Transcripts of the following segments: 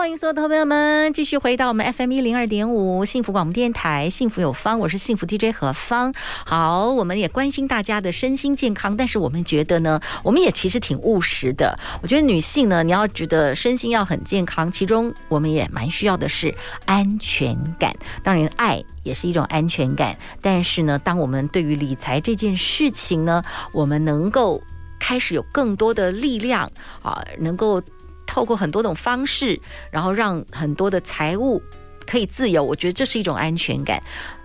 欢迎所有的朋友们继续回到我们 FM 一零二点五幸福广播电台，幸福有方，我是幸福 DJ 何芳。好，我们也关心大家的身心健康，但是我们觉得呢，我们也其实挺务实的。我觉得女性呢，你要觉得身心要很健康，其中我们也蛮需要的是安全感。当然，爱也是一种安全感。但是呢，当我们对于理财这件事情呢，我们能够开始有更多的力量啊，能够。透过很多种方式，然后让很多的财务可以自由，我觉得这是一种安全感。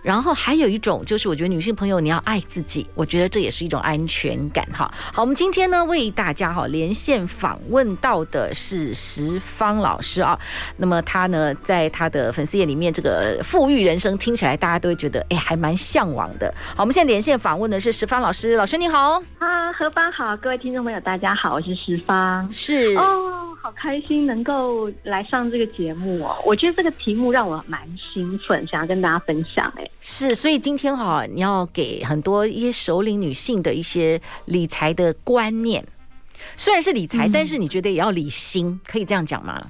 然后还有一种就是，我觉得女性朋友你要爱自己，我觉得这也是一种安全感哈。好，我们今天呢为大家哈连线访问到的是石方老师啊。那么他呢在他的粉丝页里面，这个富裕人生听起来大家都会觉得哎还蛮向往的。好，我们现在连线访问的是石方老师，老师你好啊，何芳好，各位听众朋友大家好，我是石方，是哦，好开心能够来上这个节目哦。我觉得这个题目让我蛮兴奋，想要跟大家分享哎。是，所以今天哈，你要给很多一些首领女性的一些理财的观念。虽然是理财，嗯、但是你觉得也要理心，可以这样讲吗？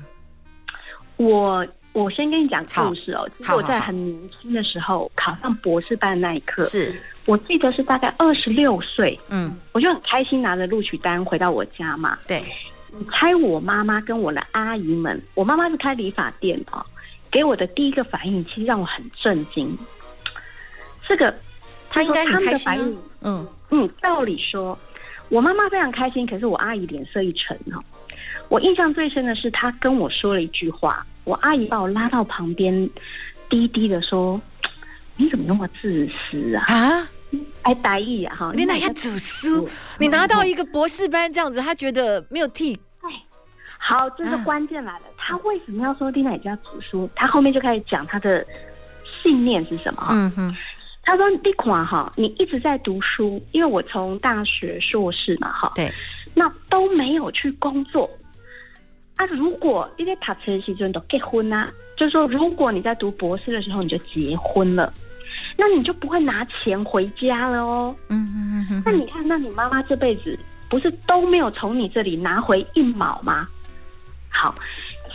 我我先跟你讲故事哦。其实我在很年轻的时候考上博士班那一刻，是我记得是大概二十六岁。嗯，我就很开心拿着录取单回到我家嘛。对，你猜我妈妈跟我的阿姨们，我妈妈是开理发店的，给我的第一个反应其实让我很震惊。这个，他应该很开心、啊。嗯嗯，照理说，我妈妈非常开心，可是我阿姨脸色一沉哦。我印象最深的是，她跟我说了一句话，我阿姨把我拉到旁边，低低的说：“你怎么那么自私啊？”啊，哎，大意啊哈！你哪要读书？你拿到一个博士班这样子，他觉得没有替。哎，好，这个关键来了，她、啊、为什么要说丽娜也要读书？他后面就开始讲他的信念是什么？嗯哼。他说：“你看哈，你一直在读书，因为我从大学硕士嘛，哈，对，那都没有去工作。啊，如果因为他成绩真都结婚呐，就是说，如果你在读博士的时候你就结婚了，那你就不会拿钱回家了哦。嗯嗯嗯。那你看，那你妈妈这辈子不是都没有从你这里拿回一毛吗？好，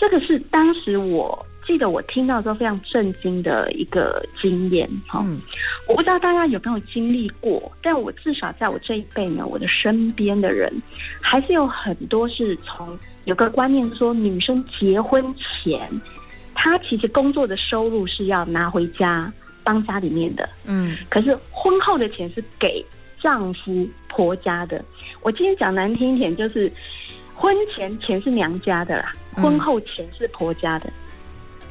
这个是当时我。”记得我听到之后非常震惊的一个经验哈，嗯、我不知道大家有没有经历过，但我至少在我这一辈呢，我的身边的人还是有很多是从有个观念说，女生结婚前，她其实工作的收入是要拿回家帮家里面的，嗯，可是婚后的钱是给丈夫婆家的。我今天讲难听一点，就是婚前钱是娘家的啦，婚后钱是婆家的。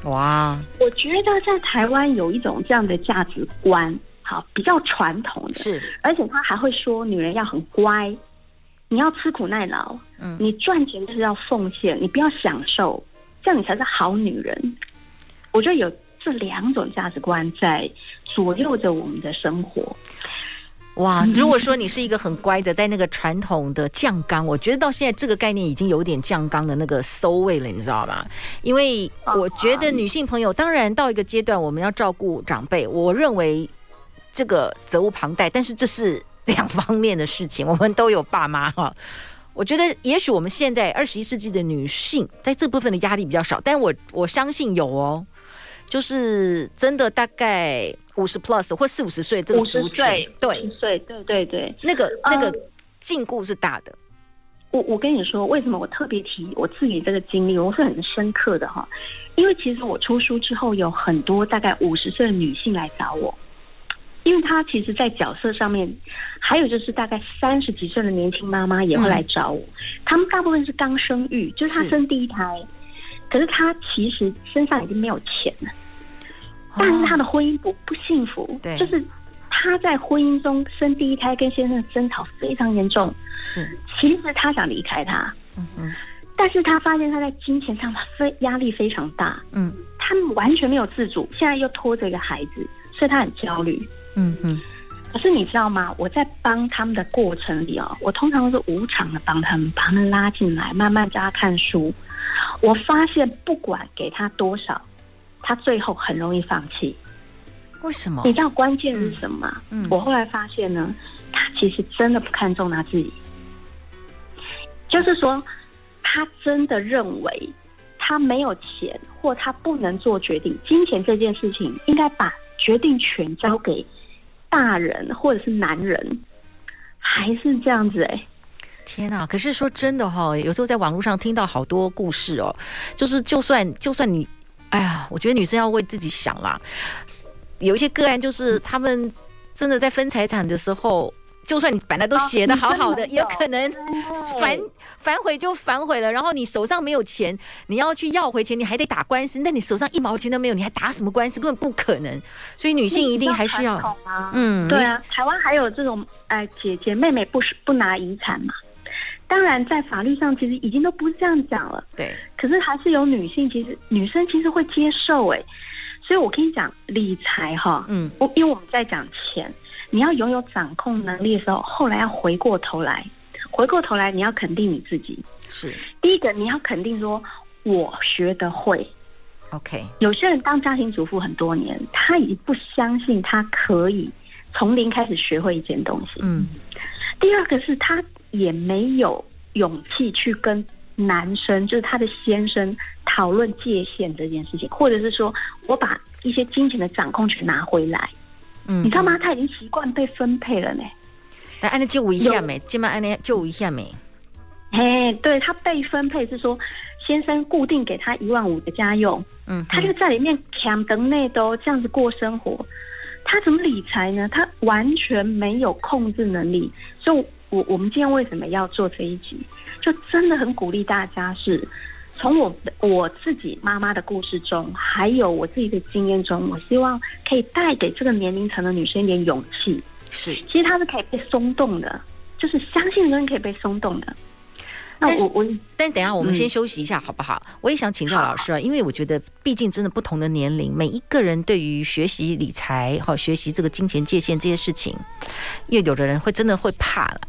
哇，我觉得在台湾有一种这样的价值观，好，比较传统的，是，而且他还会说女人要很乖，你要吃苦耐劳，嗯，你赚钱就是要奉献，你不要享受，这样你才是好女人。我觉得有这两种价值观在左右着我们的生活。哇，如果说你是一个很乖的，在那个传统的酱缸，我觉得到现在这个概念已经有点酱缸的那个馊味了，你知道吗？因为我觉得女性朋友，当然到一个阶段，我们要照顾长辈，我认为这个责无旁贷，但是这是两方面的事情，我们都有爸妈哈。我觉得也许我们现在二十一世纪的女性在这部分的压力比较少，但我我相信有哦，就是真的大概。五十 plus 或四五十岁这个族群，对，岁，对对对，那个那个禁锢是大的。我我跟你说，为什么我特别提我自己这个经历，我是很深刻的哈。因为其实我出书之后，有很多大概五十岁的女性来找我，因为她其实，在角色上面，还有就是大概三十几岁的年轻妈妈也会来找我。她、嗯、们大部分是刚生育，就是她生第一胎，是可是她其实身上已经没有钱了。但是他的婚姻不不幸福，对，就是他在婚姻中生第一胎，跟先生争吵非常严重。是，其实他想离开他，嗯嗯，但是他发现他在金钱上他非压力非常大，嗯，他完全没有自主，现在又拖着一个孩子，所以他很焦虑，嗯嗯。可是你知道吗？我在帮他们的过程里哦，我通常都是无偿的帮他们，把他们拉进来，慢慢教他看书。我发现不管给他多少，他最后很容易放弃。为什么？你知道关键是什么？嗯，嗯，我后来发现呢，他其实真的不看重他自己，就是说，他真的认为他没有钱，或他不能做决定。金钱这件事情，应该把决定权交给。大人或者是男人，还是这样子哎、欸，天哪！可是说真的哈，有时候在网络上听到好多故事哦，就是就算就算你，哎呀，我觉得女生要为自己想啦。有一些个案就是他们真的在分财产的时候。就算你本来都写的好好的，也有可能反反悔就反悔了。然后你手上没有钱，你要去要回钱，你还得打官司。那你手上一毛钱都没有，你还打什么官司？根本不可能。所以女性一定还是要，嗯，对啊。台湾还有这种哎，姐姐妹妹不是不拿遗产嘛？当然，在法律上其实已经都不是这样讲了。对，可是还是有女性，其实女生其实会接受哎。所以我跟你讲，理财哈，嗯，我因为我们在讲钱。你要拥有掌控能力的时候，后来要回过头来，回过头来，你要肯定你自己。是第一个，你要肯定说，我学得会。OK，有些人当家庭主妇很多年，他已经不相信他可以从零开始学会一件东西。嗯。第二个是他也没有勇气去跟男生，就是他的先生讨论界限这件事情，或者是说我把一些金钱的掌控权拿回来。嗯，你知道吗？他已经习惯被分配了呢。来，按你救我一下没？今晚按你救我一下没？嘿，对，他被分配是说，先生固定给他一万五的家用，嗯，他就在里面抢等内都这样子过生活。他怎么理财呢？他完全没有控制能力。所以我我们今天为什么要做这一集？就真的很鼓励大家是。从我我自己妈妈的故事中，还有我自己的经验中，我希望可以带给这个年龄层的女生一点勇气。是，其实她是可以被松动的，就是相信的人可以被松动的。那我我，但是等一下我们先休息一下好不好？嗯、我也想请教老师啊，因为我觉得毕竟真的不同的年龄，每一个人对于学习理财和学习这个金钱界限这些事情，因为有的人会真的会怕了。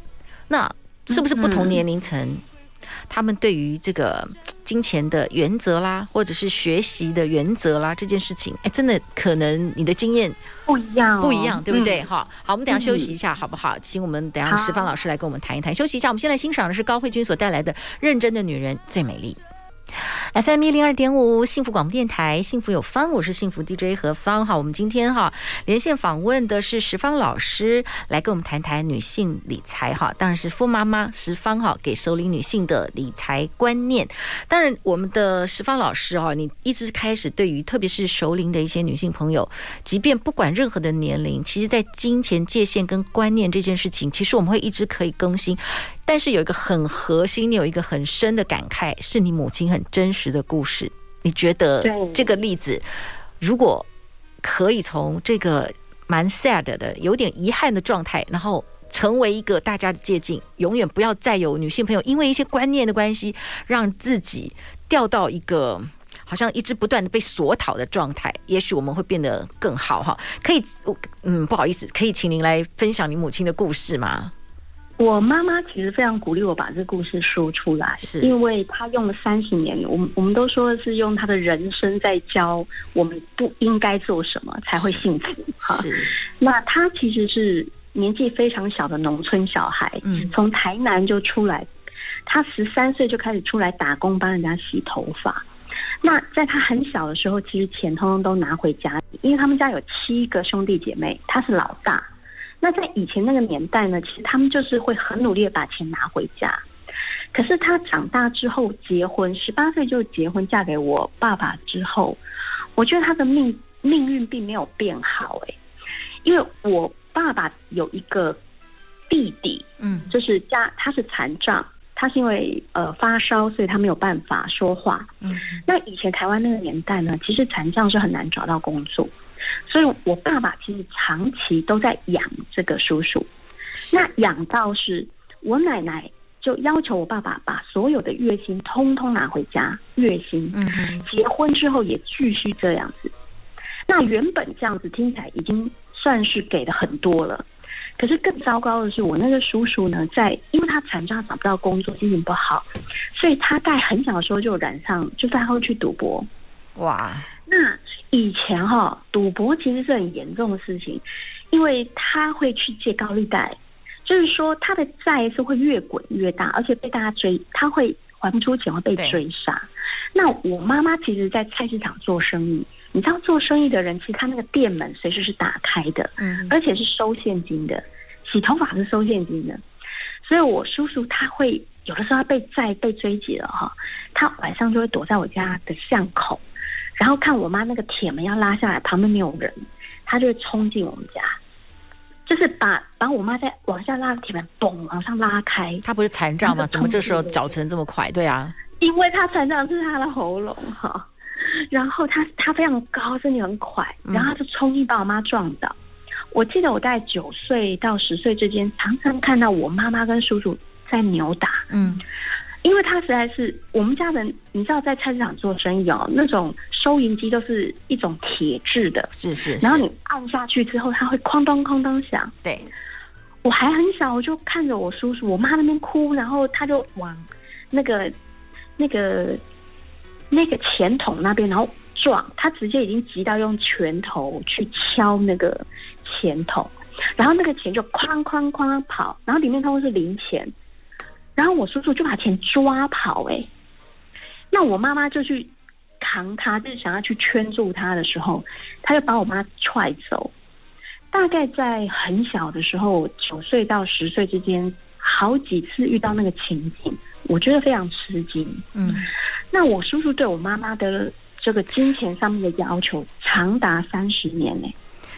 那是不是不同年龄层？嗯他们对于这个金钱的原则啦，或者是学习的原则啦，这件事情，哎，真的可能你的经验不一样，哦，不一样，对不对？哈、嗯，好，我们等一下休息一下，好不好？请我们等一下石方老师来跟我们谈一谈。休息一下，我们现在欣赏的是高慧君所带来的《认真的女人最美丽》。FM 一零二点五，幸福广播电台，幸福有方，我是幸福 DJ 何芳。哈，我们今天哈连线访问的是十方老师，来跟我们谈谈女性理财哈，当然是富妈妈十方哈给熟龄女性的理财观念。当然，我们的十方老师哈，你一直开始对于特别是熟龄的一些女性朋友，即便不管任何的年龄，其实在金钱界限跟观念这件事情，其实我们会一直可以更新。但是有一个很核心，你有一个很深的感慨，是你母亲很真实的故事。你觉得这个例子，如果可以从这个蛮 sad 的、有点遗憾的状态，然后成为一个大家的借鉴，永远不要再有女性朋友因为一些观念的关系，让自己掉到一个好像一直不断的被索讨的状态。也许我们会变得更好哈。可以，嗯，不好意思，可以请您来分享你母亲的故事吗？我妈妈其实非常鼓励我把这个故事说出来，是因为她用了三十年，我们我们都说是用她的人生在教我们不应该做什么才会幸福哈。那她其实是年纪非常小的农村小孩，嗯，从台南就出来，她十三岁就开始出来打工帮人家洗头发。那在她很小的时候，其实钱通通都拿回家，因为他们家有七个兄弟姐妹，她是老大。那在以前那个年代呢，其实他们就是会很努力的把钱拿回家。可是他长大之后结婚，十八岁就结婚嫁给我爸爸之后，我觉得他的命命运并没有变好诶，因为我爸爸有一个弟弟，嗯，就是家他是残障，他是因为呃发烧，所以他没有办法说话。嗯，那以前台湾那个年代呢，其实残障是很难找到工作。所以，我爸爸其实长期都在养这个叔叔。那养到是我奶奶就要求我爸爸把所有的月薪通通拿回家，月薪。嗯嗯。结婚之后也继续这样子。那原本这样子听起来已经算是给的很多了，可是更糟糕的是，我那个叔叔呢，在因为他残障找不到工作，心情不好，所以他在很小的时候就染上，就是他会去赌博。哇！那以前哈、哦，赌博其实是很严重的事情，因为他会去借高利贷。就是说，他的债是会越滚越大，而且被大家追，他会还不出钱，会被追杀。那我妈妈其实，在菜市场做生意，你知道，做生意的人其实他那个店门随时是打开的，嗯，而且是收现金的，洗头发是收现金的。所以我叔叔他会有的时候他被债被追击了哈，他晚上就会躲在我家的巷口，然后看我妈那个铁门要拉下来，旁边没有人，他就会冲进我们家。就是把把我妈在往下拉的铁门，嘣往上拉开。他不是残障吗？怎么这时候脚程这么快？对啊，因为他残障是他的喉咙哈。然后他他非常高，身体很快，然后他就冲进把我妈撞倒。嗯、我记得我大概九岁到十岁之间，常常看到我妈妈跟叔叔在扭打。嗯。因为他实在是我们家人，你知道在菜市场做生意哦，那种收银机都是一种铁质的，是，是是，然后你按下去之后，它会哐当哐当响。对，我还很小，我就看着我叔叔、我妈那边哭，然后他就往那个那个那个钱桶那边，然后撞，他直接已经急到用拳头去敲那个钱桶，然后那个钱就哐哐哐跑，然后里面都是零钱。然后我叔叔就把钱抓跑，哎，那我妈妈就去扛他，就是想要去圈住他的时候，他就把我妈踹走。大概在很小的时候，九岁到十岁之间，好几次遇到那个情景，我觉得非常吃惊。嗯，那我叔叔对我妈妈的这个金钱上面的要求长达三十年呢，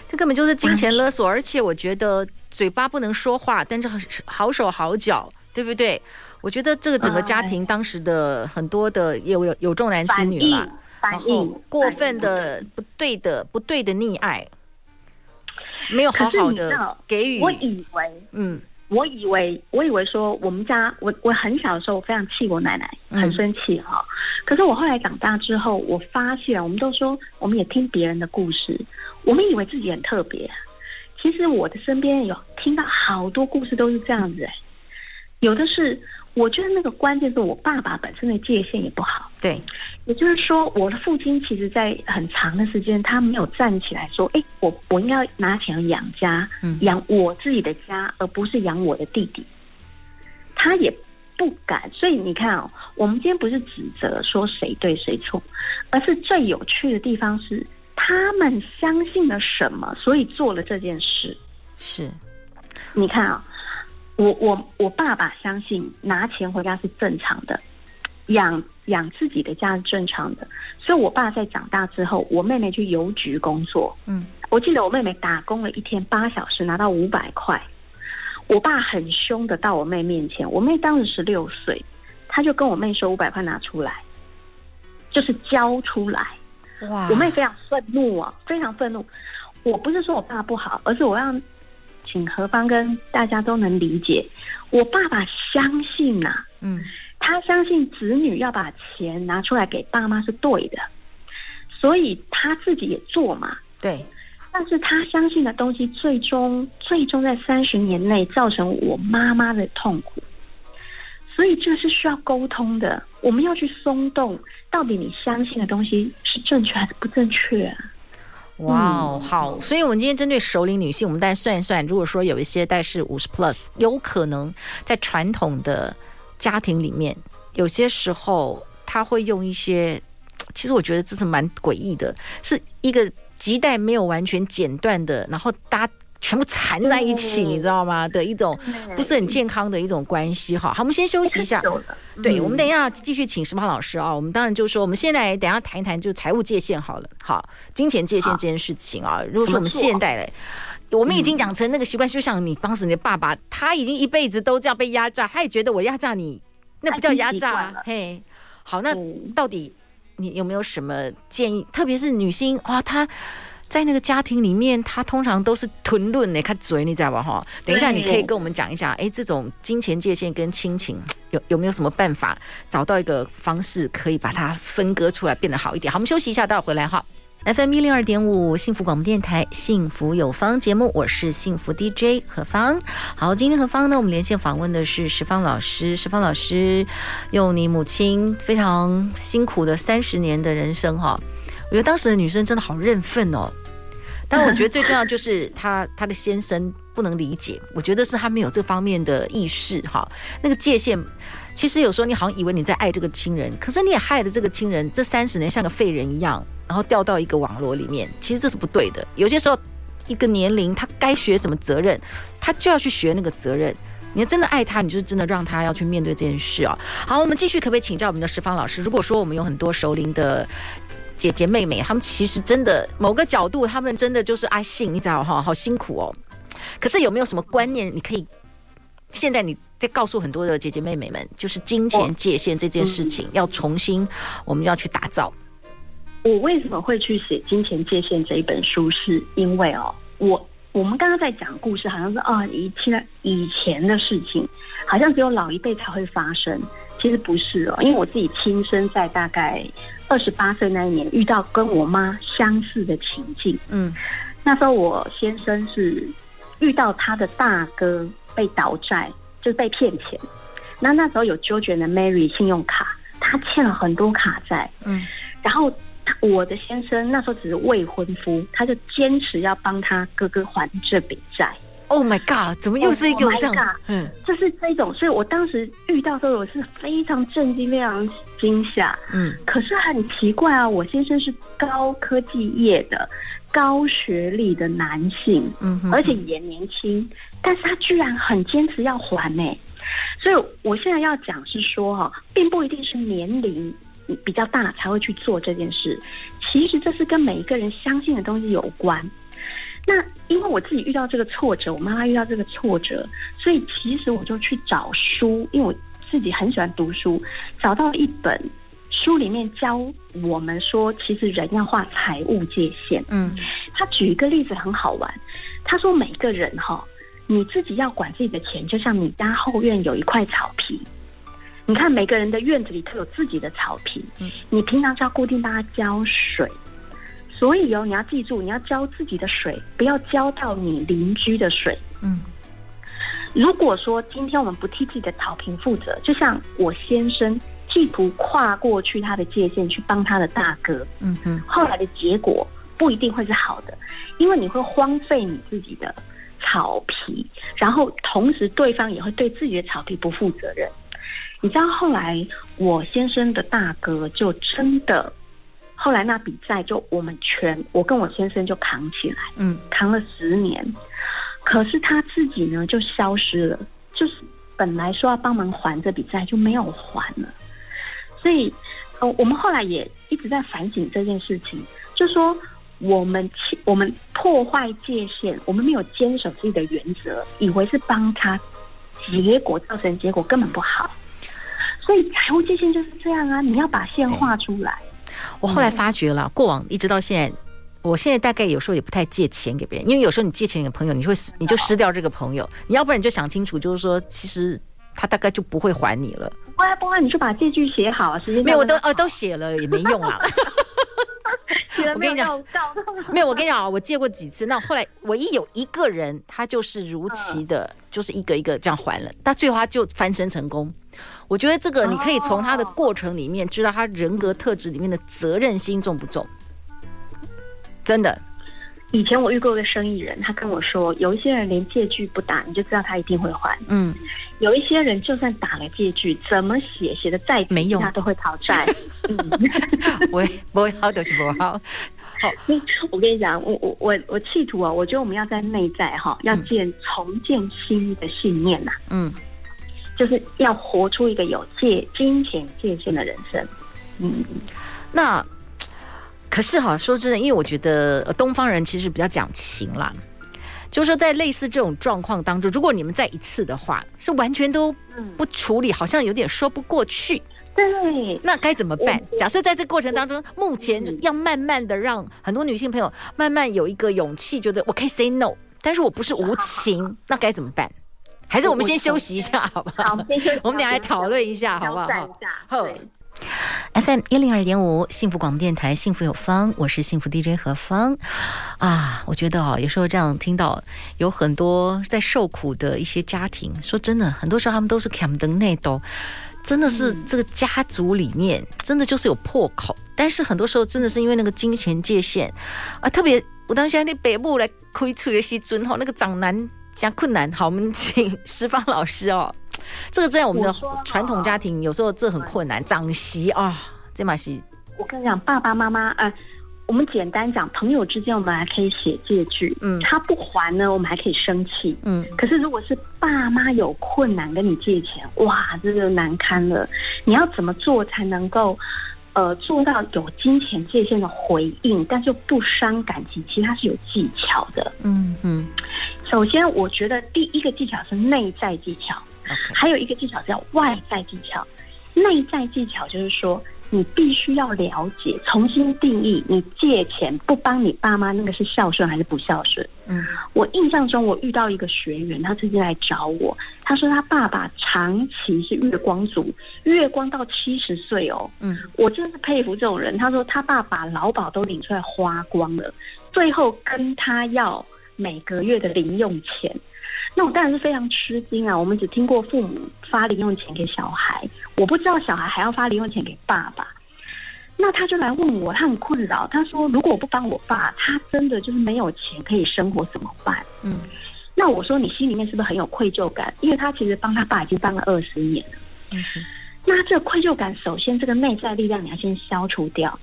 这根本就是金钱勒索，而且我觉得嘴巴不能说话，但是好手好脚。对不对？我觉得这个整个家庭当时的很多的有有有重男轻女嘛，然后过分的不对的不对的溺爱，没有好好的给予。我以为，嗯，我以为我以为说我们家我我很小的时候我非常气我奶奶，很生气哈、嗯。可是我后来长大之后，我发现我们都说我们也听别人的故事，我们以为自己很特别，其实我的身边有听到好多故事都是这样子哎。有的是，我觉得那个关键是我爸爸本身的界限也不好。对，也就是说，我的父亲其实在很长的时间，他没有站起来说：“哎，我我应该拿钱养家，养我自己的家，而不是养我的弟弟。”他也不敢。所以你看哦，我们今天不是指责说谁对谁错，而是最有趣的地方是他们相信了什么，所以做了这件事。是，你看啊。我我我爸爸相信拿钱回家是正常的，养养自己的家是正常的，所以我爸在长大之后，我妹妹去邮局工作，嗯，我记得我妹妹打工了一天八小时拿到五百块，我爸很凶的到我妹面前，我妹当时十六岁，他就跟我妹说五百块拿出来，就是交出来，哇，我妹非常愤怒啊，非常愤怒，我不是说我爸不好，而是我让。请何方跟大家都能理解，我爸爸相信呐、啊，嗯，他相信子女要把钱拿出来给爸妈是对的，所以他自己也做嘛，对。但是他相信的东西，最终最终在三十年内造成我妈妈的痛苦，所以这是需要沟通的。我们要去松动，到底你相信的东西是正确还是不正确啊？哇哦，好，所以，我们今天针对熟龄女性，我们再算一算，如果说有一些戴是五十 plus，有可能在传统的家庭里面，有些时候他会用一些，其实我觉得这是蛮诡异的，是一个脐带没有完全剪断的，然后搭。全部缠在一起，你知道吗？的一种不是很健康的一种关系。哈，好，我们先休息一下。对，我们等一下继续请石胖老师啊。我们当然就是说，我们现在等一下谈一谈，就是财务界限好了。好，金钱界限这件事情啊，如果说我们现代嘞，我们已经养成那个习惯，就像你当时你的爸爸，他已经一辈子都这样被压榨，他也觉得我压榨你，那不叫压榨。嘿，好，那到底你有没有什么建议？特别是女性哇，她。在那个家庭里面，他通常都是吞论的，看嘴，你知道吧？哈，等一下你可以跟我们讲一下，哎，这种金钱界限跟亲情有有没有什么办法找到一个方式，可以把它分割出来，变得好一点？好，我们休息一下，待会儿回来哈。FM 一零二点五，幸福广播电台，幸福有方节目，我是幸福 DJ 何芳。好，今天何芳呢，我们连线访问的是石方老师。石方老师，用你母亲非常辛苦的三十年的人生哈，我觉得当时的女生真的好认份哦。但我觉得最重要就是他他的先生不能理解，我觉得是他没有这方面的意识哈。那个界限，其实有时候你好像以为你在爱这个亲人，可是你也害了这个亲人，这三十年像个废人一样，然后掉到一个网络里面，其实这是不对的。有些时候，一个年龄他该学什么责任，他就要去学那个责任。你要真的爱他，你就是真的让他要去面对这件事啊。好，我们继续，可不可以请教我们的十方老师？如果说我们有很多熟龄的。姐姐妹妹，她们其实真的某个角度，她们真的就是阿信，你知道哈，好辛苦哦。可是有没有什么观念，你可以现在你在告诉很多的姐姐妹妹们，就是金钱界限这件事情，要重新我们要去打造。我为什么会去写《金钱界限》这一本书？是因为哦，我我们刚刚在讲故事，好像是啊，以前以前的事情，好像只有老一辈才会发生。其实不是哦，因为我自己亲身在大概二十八岁那一年遇到跟我妈相似的情境。嗯，那时候我先生是遇到他的大哥被倒债，就是被骗钱。那那时候有周卷的 Mary 信用卡，他欠了很多卡债。嗯，然后我的先生那时候只是未婚夫，他就坚持要帮他哥哥还这笔债。Oh my god！怎么又是一个这样？Oh、嗯，就是这种，所以我当时遇到的时候，我是非常震惊、非常惊吓。嗯，可是很奇怪啊，我先生是高科技业的高学历的男性，嗯哼哼，而且也年轻，但是他居然很坚持要还呢、欸。所以我现在要讲是说哈，并不一定是年龄比较大才会去做这件事，其实这是跟每一个人相信的东西有关。那因为我自己遇到这个挫折，我妈妈遇到这个挫折，所以其实我就去找书，因为我自己很喜欢读书，找到一本书里面教我们说，其实人要画财务界限。嗯，他举一个例子很好玩，他说每个人哈，你自己要管自己的钱，就像你家后院有一块草皮，你看每个人的院子里都有自己的草皮，嗯，你平常是要固定帮他浇水。所以哦，你要记住，你要浇自己的水，不要浇到你邻居的水。嗯，如果说今天我们不替自己的草坪负责，就像我先生企图跨过去他的界限去帮他的大哥，嗯哼，后来的结果不一定会是好的，因为你会荒废你自己的草皮，然后同时对方也会对自己的草皮不负责任。你知道后来我先生的大哥就真的。后来那笔债就我们全，我跟我先生就扛起来，嗯，扛了十年，可是他自己呢就消失了，就是本来说要帮忙还这笔债就没有还了，所以，呃，我们后来也一直在反省这件事情，就说我们我们破坏界限，我们没有坚守自己的原则，以为是帮他，结果造成结果根本不好，所以财务界限就是这样啊，你要把线画出来。我后来发觉了，过往一直到现在，我现在大概有时候也不太借钱给别人，因为有时候你借钱给朋友，你会你就失掉这个朋友，你要不然你就想清楚，就是说其实他大概就不会还你了。不然不然，你就把借据写好，时间没有我都呃都写了也没用啊。我跟你讲，没有 我跟你讲啊，我借过几次，那后来唯一有一个人，他就是如期的，就是一个一个这样还了，但最后他就翻身成功。我觉得这个你可以从他的过程里面知道他人格特质里面的责任心重不重。真的，以前我遇过一个生意人，他跟我说，有一些人连借据不打，你就知道他一定会还。嗯，有一些人就算打了借据，怎么写写的再没用，他都会讨债。我我好就是不好。好，我跟你讲，我我我我企图啊，我觉得我们要在内在哈，要建重建新的信念呐。嗯。就是要活出一个有界金钱界限的人生。嗯，那可是哈，说真的，因为我觉得东方人其实比较讲情啦。就是说，在类似这种状况当中，如果你们再一次的话，是完全都不处理，好像有点说不过去。对，那该怎么办？假设在这过程当中，目前要慢慢的让很多女性朋友慢慢有一个勇气，觉得我可以 say no，但是我不是无情，那该怎么办？还是我们先休息一下，好不好？好，我们俩来讨论一下，好不好？好。FM 一零二点五，幸福广播电台，幸福有方，我是幸福 DJ 何芳啊。我觉得啊，有时候这样听到有很多在受苦的一些家庭，说真的，很多时候他们都是 cam 灯内斗。真的是这个家族里面，真的就是有破口，但是很多时候真的是因为那个金钱界限啊，特别我当时在北部来开厝的时阵吼，那个长男加困难，好，我们请施方老师哦，这个在我们的传统家庭有时候这很困难，长媳啊，这嘛是，我跟你讲，爸爸妈妈啊。我们简单讲，朋友之间我们还可以写借据，嗯，他不还呢，我们还可以生气，嗯。可是如果是爸妈有困难跟你借钱，哇，这就难堪了。你要怎么做才能够，呃，做到有金钱界限的回应，但是不伤感情？其实它是有技巧的，嗯嗯。首先，我觉得第一个技巧是内在技巧.还有一个技巧叫外在技巧。内在技巧就是说。你必须要了解，重新定义你借钱不帮你爸妈，那个是孝顺还是不孝顺？嗯，我印象中我遇到一个学员，他最近来找我，他说他爸爸长期是月光族，月光到七十岁哦。嗯，我真是佩服这种人。他说他爸把劳保都领出来花光了，最后跟他要每个月的零用钱。那我当然是非常吃惊啊！我们只听过父母发零用钱给小孩，我不知道小孩还要发零用钱给爸爸。那他就来问我，他很困扰。他说：“如果我不帮我爸，他真的就是没有钱可以生活，怎么办？”嗯，那我说：“你心里面是不是很有愧疚感？因为他其实帮他爸已经帮了二十年了。”嗯哼，那这个愧疚感，首先这个内在力量你要先消除掉。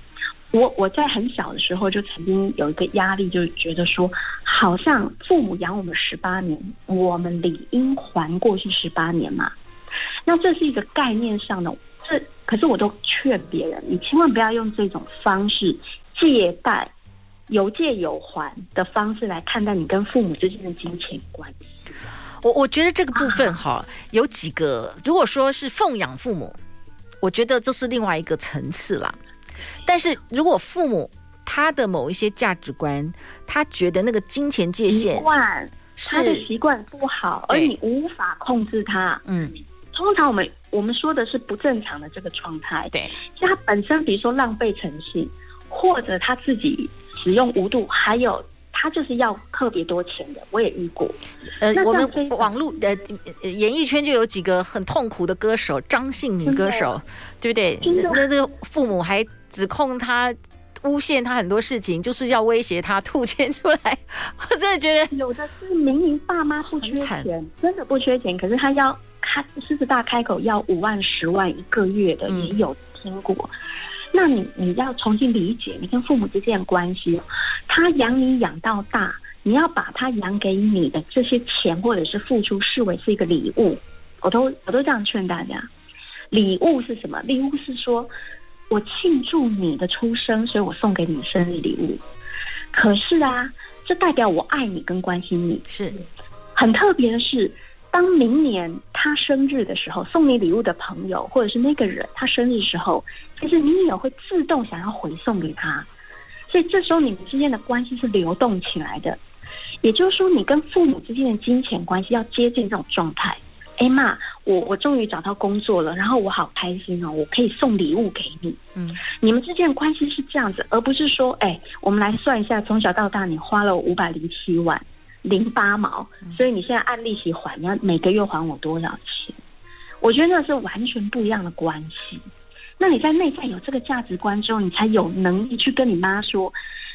我我在很小的时候就曾经有一个压力，就觉得说，好像父母养我们十八年，我们理应还过去十八年嘛。那这是一个概念上的，这可是我都劝别人，你千万不要用这种方式借贷有借有还的方式来看待你跟父母之间的金钱关系。我我觉得这个部分哈，有几个，如果说是奉养父母，我觉得这是另外一个层次啦。但是如果父母他的某一些价值观，他觉得那个金钱界限习惯，他的习惯不好，而你无法控制他。嗯，通常我们我们说的是不正常的这个状态。对，像他本身，比如说浪费诚信，或者他自己使用无度，还有他就是要特别多钱的，我也遇过。呃，我们网络呃演艺圈就有几个很痛苦的歌手，张姓女歌手，对不对？那这个父母还。指控他，诬陷他很多事情，就是要威胁他吐钱出来。我真的觉得有的是明明爸妈不缺钱，真的不缺钱，可是他要他狮子大开口要五万、十万一个月的，也有听过。嗯、那你你要重新理解你跟父母之间的关系。他养你养到大，你要把他养给你的这些钱或者是付出视为是一个礼物。我都我都这样劝大家，礼物是什么？礼物是说。我庆祝你的出生，所以我送给你生日礼物。可是啊，这代表我爱你跟关心你。是，很特别的是，当明年他生日的时候，送你礼物的朋友或者是那个人他生日的时候，其实你也会自动想要回送给他。所以这时候你们之间的关系是流动起来的。也就是说，你跟父母之间的金钱关系要接近这种状态。哎妈，我我终于找到工作了，然后我好开心哦，我可以送礼物给你。嗯，你们之间的关系是这样子，而不是说，哎，我们来算一下，从小到大你花了五百零七万零八毛，所以你现在按利息还，你要每个月还我多少钱？我觉得那是完全不一样的关系。那你在内在有这个价值观之后，你才有能力去跟你妈说。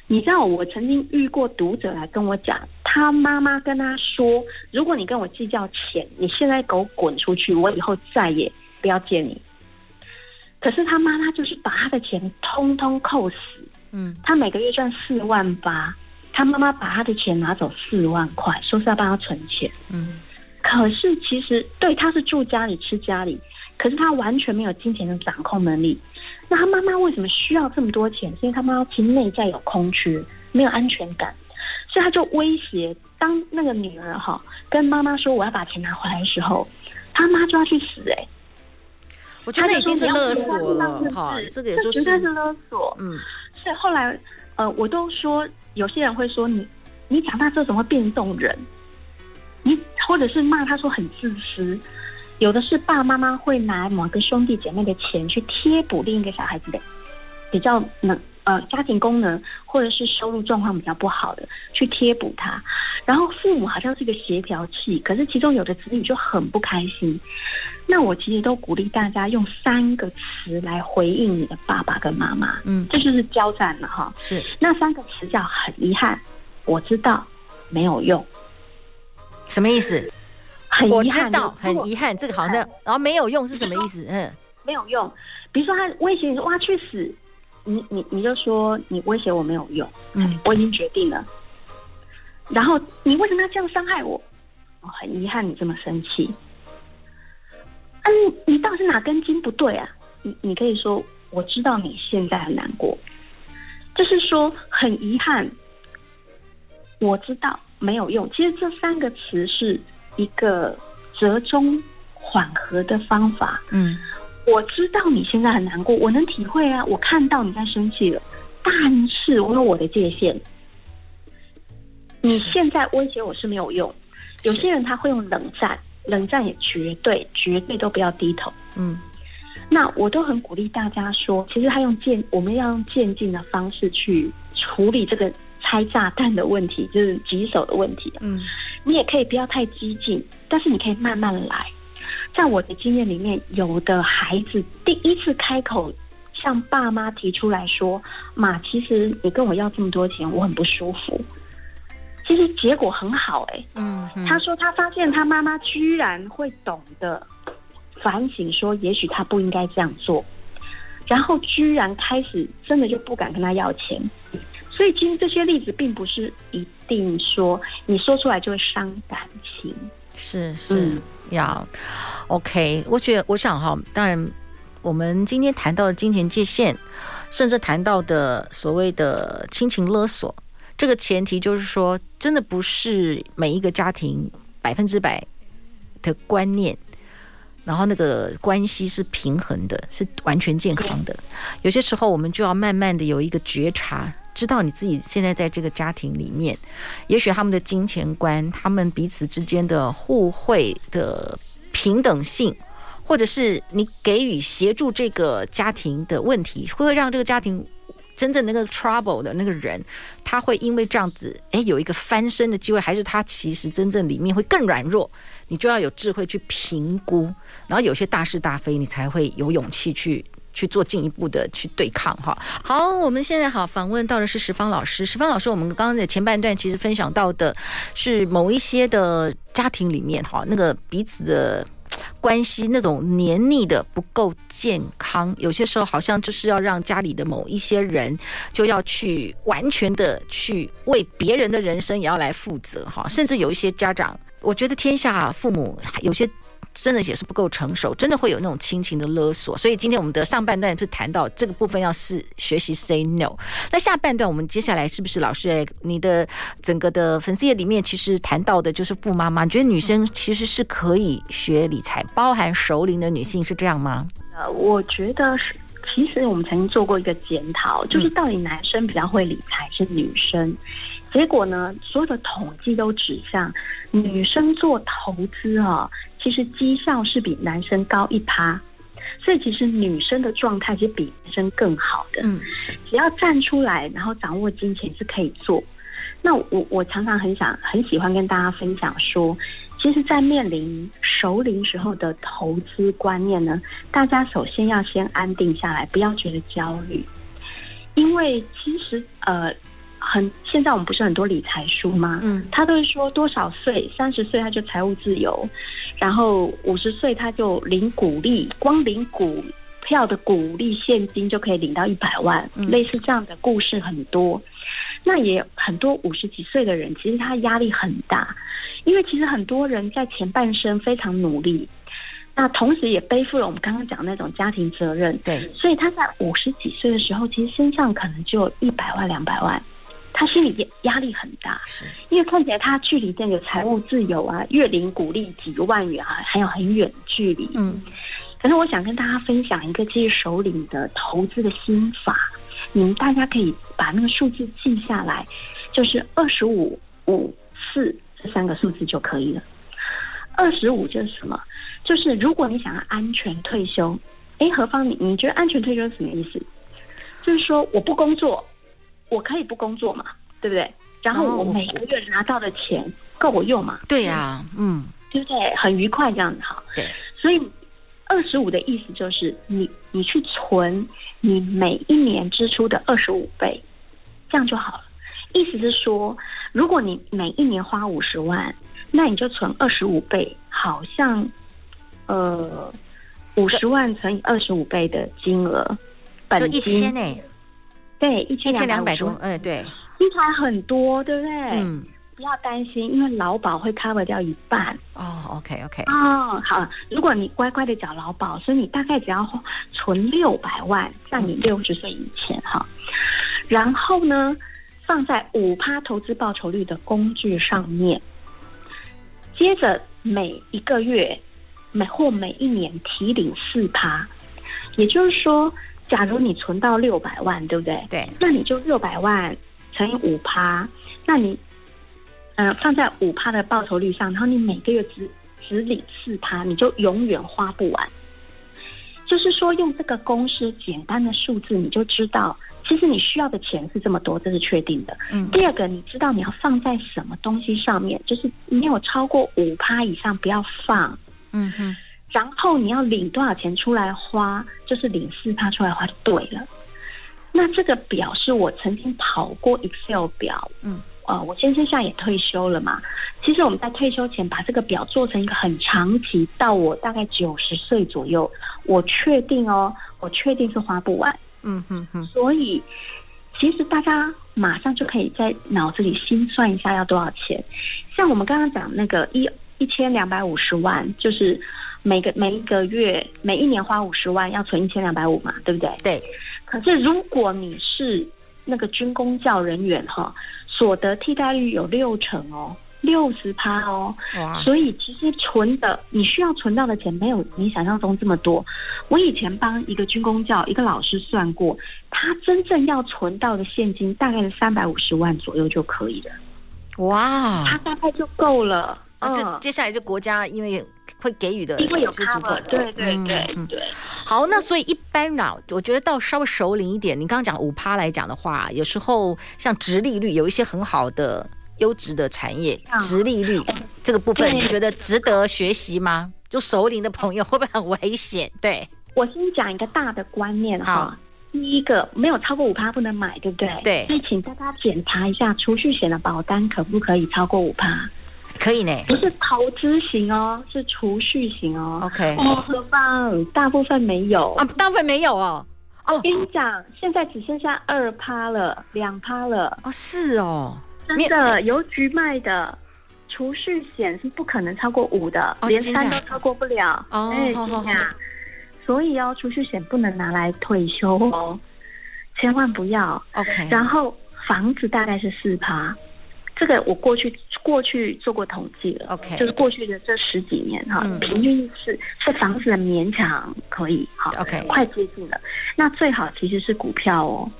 你知道我曾经遇过读者来跟我讲，他妈妈跟他说：“如果你跟我计较钱，你现在给我滚出去，我以后再也不要见你。”可是他妈妈就是把他的钱通通扣死，嗯，他每个月赚四万八，他妈妈把他的钱拿走四万块，说是要帮他存钱，嗯，可是其实对他是住家里吃家里，可是他完全没有金钱的掌控能力。那他妈妈为什么需要这么多钱？是因为他妈妈其实内在有空缺，没有安全感，所以他就威胁，当那个女儿哈跟妈妈说我要把钱拿回来的时候，他妈就要去死哎、欸！我觉得那已经是勒索了，哈，这个也就是绝对是勒索。嗯，所以后来，呃，我都说，有些人会说你，你长大之后怎么会变这种人？你或者是骂他说很自私，有的是爸爸妈妈会拿某个兄弟姐妹的钱去贴补另一个小孩子的比较能。呃，家庭功能或者是收入状况比较不好的，去贴补他，然后父母好像是一个协调器，可是其中有的子女就很不开心。那我其实都鼓励大家用三个词来回应你的爸爸跟妈妈，嗯，这就是交战了哈。是，那三个词叫很遗憾，我知道没有用，什么意思？很遗憾，我知道很遗憾，这个好像，然后没有用是什么意思？嗯，没有用。比如说他威胁你说哇去死。你你你就说你威胁我没有用，嗯，我已经决定了。然后你为什么要这样伤害我？我很遗憾你这么生气。嗯，你到底是哪根筋不对啊？你你可以说我知道你现在很难过，就是说很遗憾，我知道没有用。其实这三个词是一个折中缓和的方法，嗯。我知道你现在很难过，我能体会啊。我看到你在生气了，但是我有我的界限。你现在威胁我是没有用。有些人他会用冷战，冷战也绝对绝对都不要低头。嗯，那我都很鼓励大家说，其实他用渐，我们要用渐进的方式去处理这个拆炸弹的问题，就是棘手的问题。嗯，你也可以不要太激进，但是你可以慢慢来。在我的经验里面，有的孩子第一次开口向爸妈提出来说：“妈，其实你跟我要这么多钱，我很不舒服。”其实结果很好，欸，哎，嗯，他说他发现他妈妈居然会懂得反省，说也许他不应该这样做，然后居然开始真的就不敢跟他要钱。所以其实这些例子并不是一定说你说出来就会伤感情。是是要、嗯、OK，我觉得我想哈，当然我们今天谈到的金钱界限，甚至谈到的所谓的亲情勒索，这个前提就是说，真的不是每一个家庭百分之百的观念，然后那个关系是平衡的，是完全健康的。有些时候我们就要慢慢的有一个觉察。知道你自己现在在这个家庭里面，也许他们的金钱观，他们彼此之间的互惠的平等性，或者是你给予协助这个家庭的问题，会不会让这个家庭真正那个 trouble 的那个人，他会因为这样子，诶，有一个翻身的机会，还是他其实真正里面会更软弱？你就要有智慧去评估，然后有些大是大非，你才会有勇气去。去做进一步的去对抗哈。好，我们现在好访问到的是十方老师。十方老师，我们刚刚的前半段其实分享到的是某一些的家庭里面哈，那个彼此的关系那种黏腻的不够健康，有些时候好像就是要让家里的某一些人就要去完全的去为别人的人生也要来负责哈，甚至有一些家长，我觉得天下父母有些。真的也是不够成熟，真的会有那种亲情的勒索。所以今天我们的上半段是谈到这个部分，要是学习 say no。那下半段我们接下来是不是老师？哎，你的整个的粉丝页里面其实谈到的就是富妈妈，你觉得女生其实是可以学理财，包含熟龄的女性是这样吗？呃，我觉得是。其实我们曾经做过一个检讨，就是到底男生比较会理财，是女生？结果呢，所有的统计都指向女生做投资啊。其实绩效是比男生高一趴，所以其实女生的状态其实比男生更好的。嗯，只要站出来，然后掌握金钱是可以做。那我我常常很想很喜欢跟大家分享说，其实，在面临熟龄时候的投资观念呢，大家首先要先安定下来，不要觉得焦虑，因为其实呃。很，现在我们不是很多理财书吗？嗯，他都是说多少岁，三十岁他就财务自由，然后五十岁他就领股利，光领股票的股利现金就可以领到一百万，嗯，类似这样的故事很多。那也很多五十几岁的人，其实他压力很大，因为其实很多人在前半生非常努力，那同时也背负了我们刚刚讲的那种家庭责任，对，所以他在五十几岁的时候，其实身上可能就有一百万、两百万。他心里压力很大，是因为看起来他距离这个财务自由啊，月领鼓励几万元啊，还有很远的距离。嗯，可可是我想跟大家分享一个其实首领的投资的心法，你们大家可以把那个数字记下来，就是二十五、五、四这三个数字就可以了。二十五就是什么？就是如果你想要安全退休，哎，何方你你觉得安全退休是什么意思？就是说我不工作，我可以不工作嘛，对不对？然后我每个月拿到的钱够我用嘛？对呀，嗯，对不对？很愉快这样子哈。对，所以二十五的意思就是你你去存你每一年支出的二十五倍，这样就好了。意思是说，如果你每一年花五十万。那你就存二十五倍，好像，呃，五十万乘以二十五倍的金额，本金一千呢？对，一千两百多，哎，对，听起来很多，对不对？嗯，不要担心，因为劳保会 cover 掉一半。哦，OK，OK，哦，好，如果你乖乖的缴劳保，所以你大概只要存六百万，在你六十岁以前哈，嗯，然后呢，放在五趴投资报酬率的工具上面。接着每一个月，每或每一年提领四趴，也就是说，假如你存到六百万，对不对？对。那你就六百万乘以五趴，那你，嗯、呃，放在五趴的报酬率上，然后你每个月只只领四趴，你就永远花不完。就是说，用这个公式简单的数字，你就知道。其实你需要的钱是这么多，这是确定的。嗯。第二个，你知道你要放在什么东西上面，就是没有超过五趴以上不要放。嗯哼。然后你要领多少钱出来花，就是领四趴出来花就对了。那这个表是我曾经跑过 Excel 表。嗯。呃，我先生现在也退休了嘛。其实我们在退休前把这个表做成一个很长期，到我大概九十岁左右，我确定哦，我确定是花不完。嗯哼哼，所以其实大家马上就可以在脑子里心算一下要多少钱。像我们刚刚讲那个一一千两百五十万，就是每个每一个月每一年花五十万，要存一千两百五嘛，对不对？对。可是如果你是那个军工教人员哈，所得替代率有六成哦。六十趴哦，哇！所以其实存的你需要存到的钱没有你想象中这么多。我以前帮一个军工教一个老师算过，他真正要存到的现金大概是三百五十万左右就可以了。哇！他大概就够了。嗯，这接下来就国家因为会给予的因为有他们，对对对对。好，那所以一般呢，我觉得到稍微熟龄一点，你刚刚讲五趴来讲的话，有时候像直利率有一些很好的。优质的产业，直利率这个部分，你觉得值得学习吗？就熟龄的朋友会不会很危险？对，我先讲一个大的观念哈。第一个，没有超过五趴不能买，对不对？对。所以请大家检查一下储蓄险的保单可不可以超过五趴？可以呢。不是投资型哦，是储蓄型哦。OK。哦，何方？大部分没有啊，大部分没有哦。哦，跟你讲，现在只剩下二趴了，两趴了。哦，是哦。真的邮局卖的储蓄险是不可能超过五的，连三都超过不了。哦，哎，这样，所以哦，储蓄险不能拿来退休哦，千万不要。OK，然后房子大概是四趴，这个我过去过去做过统计了。OK，就是过去的这十几年哈，平均是是房子的勉强可以哈。OK，快接近了。那最好其实是股票哦。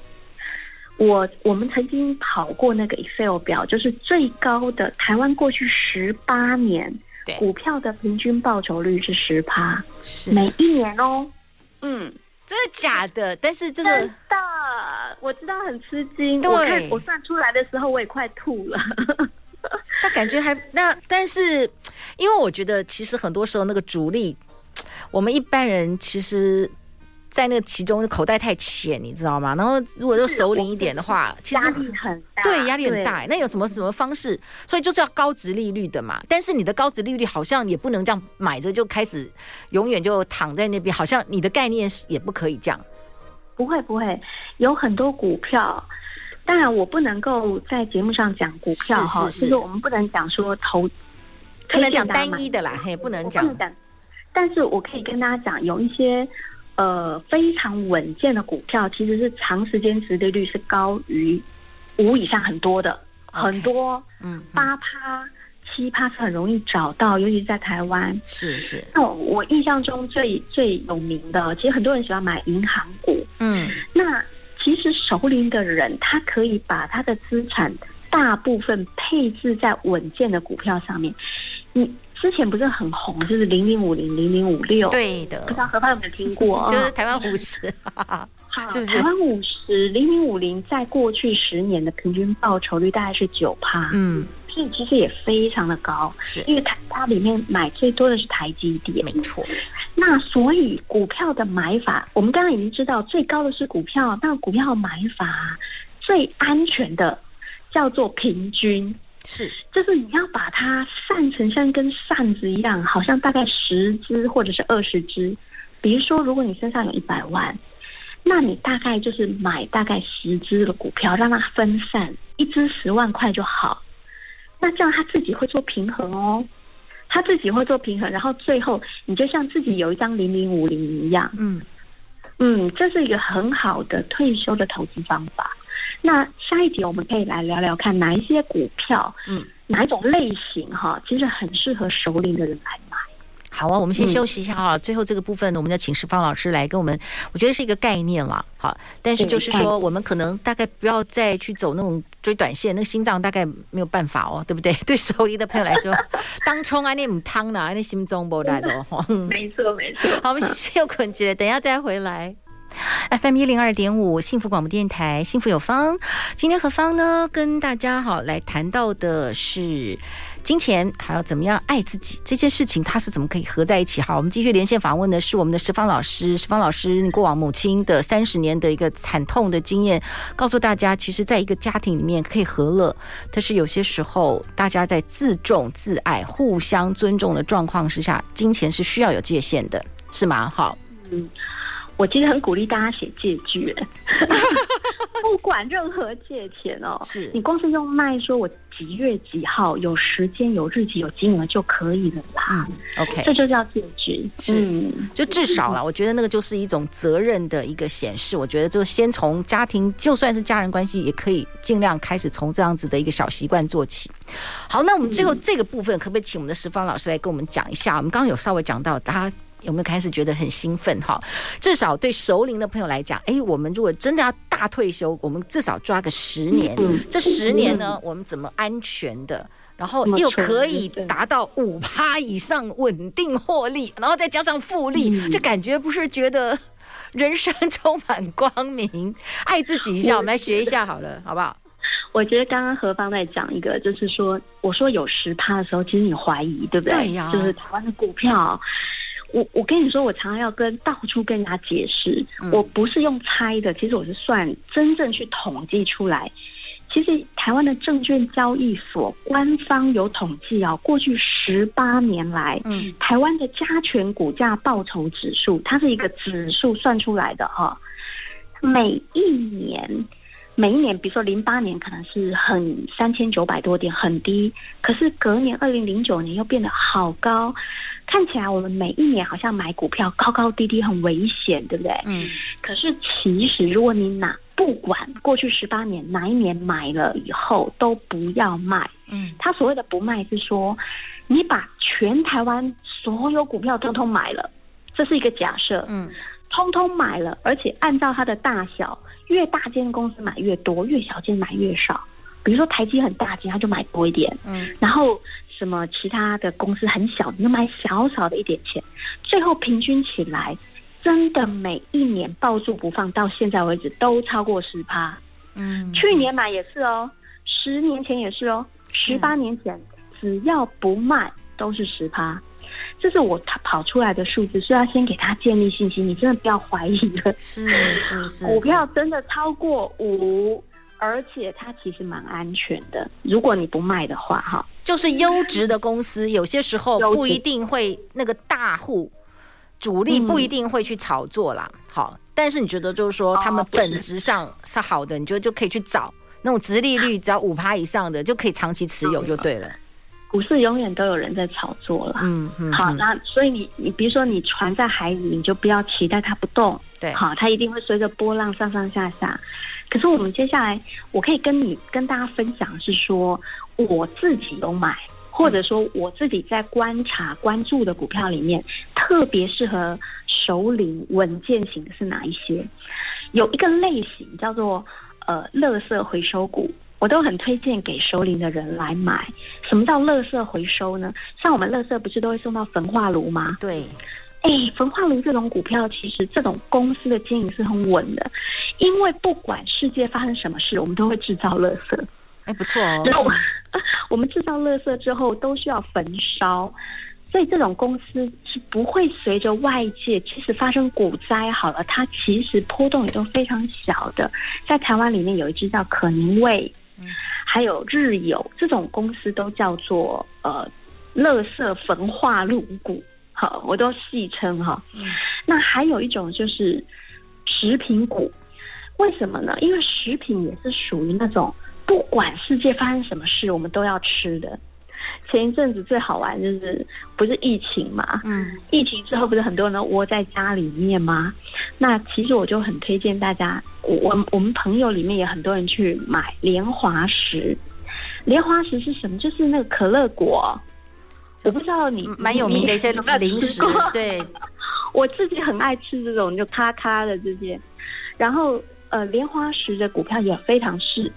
我我们曾经跑过那个 Excel 表，就是最高的台湾过去十八年股票的平均报酬率是十趴，是每一年哦。嗯，真的假的？但是这个真的，我知道很吃惊。对，我看我算出来的时候，我也快吐了。那感觉还那，但是因为我觉得，其实很多时候那个主力，我们一般人其实。在那个其中口袋太浅，你知道吗？然后如果就熟龄一点的话，其实压力很大，对，压力很大。那有什么什么方式？所以就是要高值利率的嘛。但是你的高值利率好像也不能这样买着就开始永远就躺在那边，好像你的概念是也不可以这样。不会不会，有很多股票。当然我不能够在节目上讲股票哈，就是我们不能讲说投，不能讲单一的啦，嘿，不能讲。但是我可以跟大家讲，有一些。呃，非常稳健的股票其实是长时间殖利率是高于五以上很多的很多，嗯，八趴、七趴是很容易找到，尤其是在台湾。是是。那我印象中最最有名的，其实很多人喜欢买银行股。嗯。那其实熟龄的人，他可以把他的资产大部分配置在稳健的股票上面。你之前不是很红，就是零零五零、零零五六。对的。不知道何方有没有听过？就是台湾五十，是不是？台湾五十零零五零在过去十年的平均报酬率大概是九趴。嗯。所以其实也非常的高，是因为它它里面买最多的是台积电。没错。那所以股票的买法，我们刚刚已经知道最高的是股票，那股票买法最安全的叫做平均。是，就是你要把它散成像一根扇子一样，好像大概十只或者是二十只。比如说，如果你身上有一百万，那你大概就是买大概十只的股票，让它分散，一支十万块就好。那这样他自己会做平衡哦，他自己会做平衡，然后最后你就像自己有一张零零五零一样，嗯嗯，这是一个很好的退休的投资方法。那下一节我们可以来聊聊看哪一些股票，嗯，哪一种类型哈，其实很适合熟龄的人来买。好啊，我们先休息一下啊。嗯、最后这个部分呢，我们要请石芳老师来跟我们，我觉得是一个概念了。好，但是就是说，我们可能大概不要再去走那种追短线，那个心脏大概没有办法哦，对不对？对熟龄的朋友来说，当冲啊，那母汤啦，那心中不来的哦。没错，没错。好，我们休困节，等一下再回来。FM 一零二点五，幸福广播电台，幸福有方。今天何方呢，跟大家好来谈到的是金钱，还要怎么样爱自己这件事情，它是怎么可以合在一起？好，我们继续连线访问的是我们的石方老师。石方老师，你过往母亲的三十年的一个惨痛的经验，告诉大家，其实在一个家庭里面可以和乐，但是有些时候大家在自重自爱、互相尊重的状况之下，金钱是需要有界限的，是吗？好，嗯。我其实很鼓励大家写借据，不管任何借钱哦，是你光是用卖说，我几月几号有时间、有日期、有金额就可以了啦。嗯，OK，这就叫借据，是，嗯、就至少了。我觉得那个就是一种责任的一个显示。我觉得就先从家庭，就算是家人关系，也可以尽量开始从这样子的一个小习惯做起。好，那我们最后这个部分，可不可以请我们的石方老师来跟我们讲一下？我们刚刚有稍微讲到，大家。有没有开始觉得很兴奋？哈，至少对熟龄的朋友来讲，哎，我们如果真的要大退休，我们至少抓个十年。这十年呢，我们怎么安全的，然后又可以达到五趴以上稳定获利，然后再加上复利，这感觉不是觉得人生充满光明？爱自己一下，我们来学一下好了，好不好？我觉得刚刚何方在讲一个，就是说，我说有十趴的时候，其实你怀疑，对不对？对呀，就是台湾的股票。我我跟你说，我常常要跟到处跟人家解释，我不是用猜的，其实我是算真正去统计出来。其实台湾的证券交易所官方有统计啊，过去十八年来，嗯，台湾的加权股价报酬指数，它是一个指数算出来的哈，每一年。每一年，比如说零八年可能是很三千九百多点，很低。可是隔年二零零九年又变得好高，看起来我们每一年好像买股票高高低低很危险，对不对？嗯。可是其实如果你哪不管过去十八年哪一年买了以后都不要卖。嗯。他所谓的不卖是说，你把全台湾所有股票通通买了，这是一个假设。嗯。通通买了，而且按照它的大小。越大间公司买越多，越小间买越少。比如说台积很大间，他就买多一点。嗯，然后什么其他的公司很小，你就买小小的一点钱。最后平均起来，真的每一年抱住不放，到现在为止都超过十趴。嗯，去年买也是哦，十年前也是哦，十八年前只要不卖都是十趴。这是我跑出来的数字，所以要先给他建立信心。你真的不要怀疑了，是 是是，股票真的超过五，而且它其实蛮安全的。如果你不卖的话，哈，就是优质的公司，有些时候不一定会那个大户主力不一定会去炒作啦。好，但是你觉得就是说他们本质上是好的，你觉得就可以去找那种直利率只要五趴以上的，就可以长期持有就对了。股市永远都有人在炒作了，嗯嗯，好，那所以你你比如说你船在海里，你就不要期待它不动，对，好，它一定会随着波浪上上下下。可是我们接下来，我可以跟你跟大家分享是说，我自己有买或者说我自己在观察关注的股票里面，特别适合首领稳健型的是哪一些？有一个类型叫做呃，垃圾回收股，我都很推荐给熟龄的人来买。什么叫垃圾回收呢？像我们垃圾不是都会送到焚化炉吗？对。哎，焚化炉这种股票，其实这种公司的经营是很稳的，因为不管世界发生什么事，我们都会制造垃圾。哎，不错哦。然后我 们制造垃圾之后，都需要焚烧，所以这种公司是不会随着外界，即使发生股灾好了，它其实波动也都非常小的。在台湾里面有一只叫可宁味，还有日友这种公司都叫做呃，垃圾焚化露股。哈，我都戏称哈。嗯，那还有一种就是食品股，为什么呢？因为食品也是属于那种不管世界发生什么事，我们都要吃的。前一阵子最好玩就是不是疫情嘛？嗯，疫情之后不是很多人都窝在家里面吗？那其实我就很推荐大家，我我们朋友里面也很多人去买莲花石。莲花石是什么？就是那个可乐果。我不知道你蛮有名的一些零食，对，我自己很爱吃这种就咔咔的这些，然后呃莲花石的股票也非常适，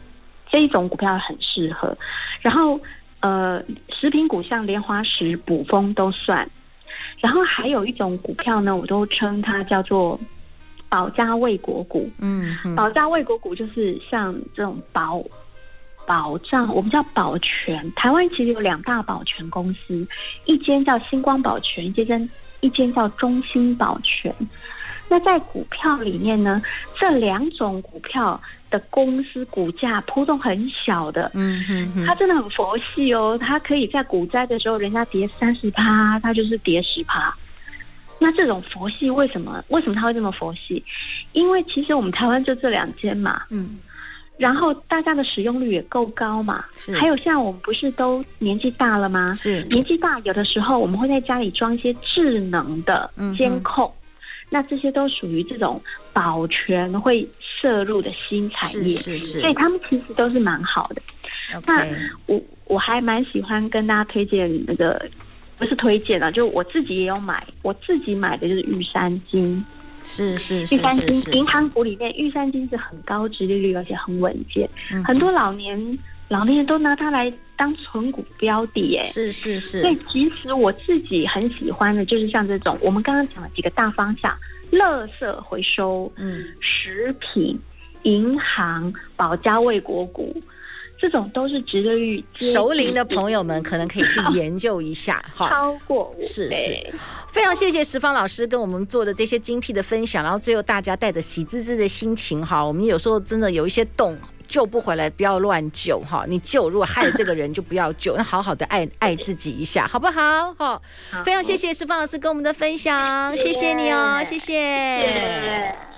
这一种股票很适合，然后呃食品股像莲花石、补风都算，然后还有一种股票呢，我都称它叫做保家卫国股，嗯，保家卫国股就是像这种保。保障，我们叫保全。台湾其实有两大保全公司，一间叫星光保全，一间一间叫中兴保全。那在股票里面呢，这两种股票的公司股价波动很小的，嗯哼哼，它真的很佛系哦。它可以在股灾的时候，人家跌三十趴，它就是跌十趴。那这种佛系为什么？为什么它会这么佛系？因为其实我们台湾就这两间嘛，嗯。然后大家的使用率也够高嘛，是。还有像我们不是都年纪大了吗？是。年纪大，有的时候我们会在家里装一些智能的监控，嗯、那这些都属于这种保全会涉入的新产业，是是是。所以他们其实都是蛮好的。那我我还蛮喜欢跟大家推荐那个，不是推荐啊，就我自己也有买，我自己买的就是玉山金。是是是，玉山金银行股里面，玉山金是很高殖利率，而且很稳健。嗯、很多老年老年人都拿它来当存股标的耶。是是是。所以其实我自己很喜欢的，就是像这种我们刚刚讲了几个大方向：垃圾回收、嗯，食品、银行、保家卫国股。这种都是值得于熟龄的朋友们可能可以去研究一下 哈。超过五是是，非常谢谢石方老师跟我们做的这些精辟的分享，然后最后大家带着喜滋滋的心情哈。我们有时候真的有一些洞救不回来，不要乱救哈。你救如果害了这个人就不要救，那好好的爱爱自己一下好不好？好，非常谢谢石方老师跟我们的分享，谢谢，谢谢你哦，谢谢。谢谢。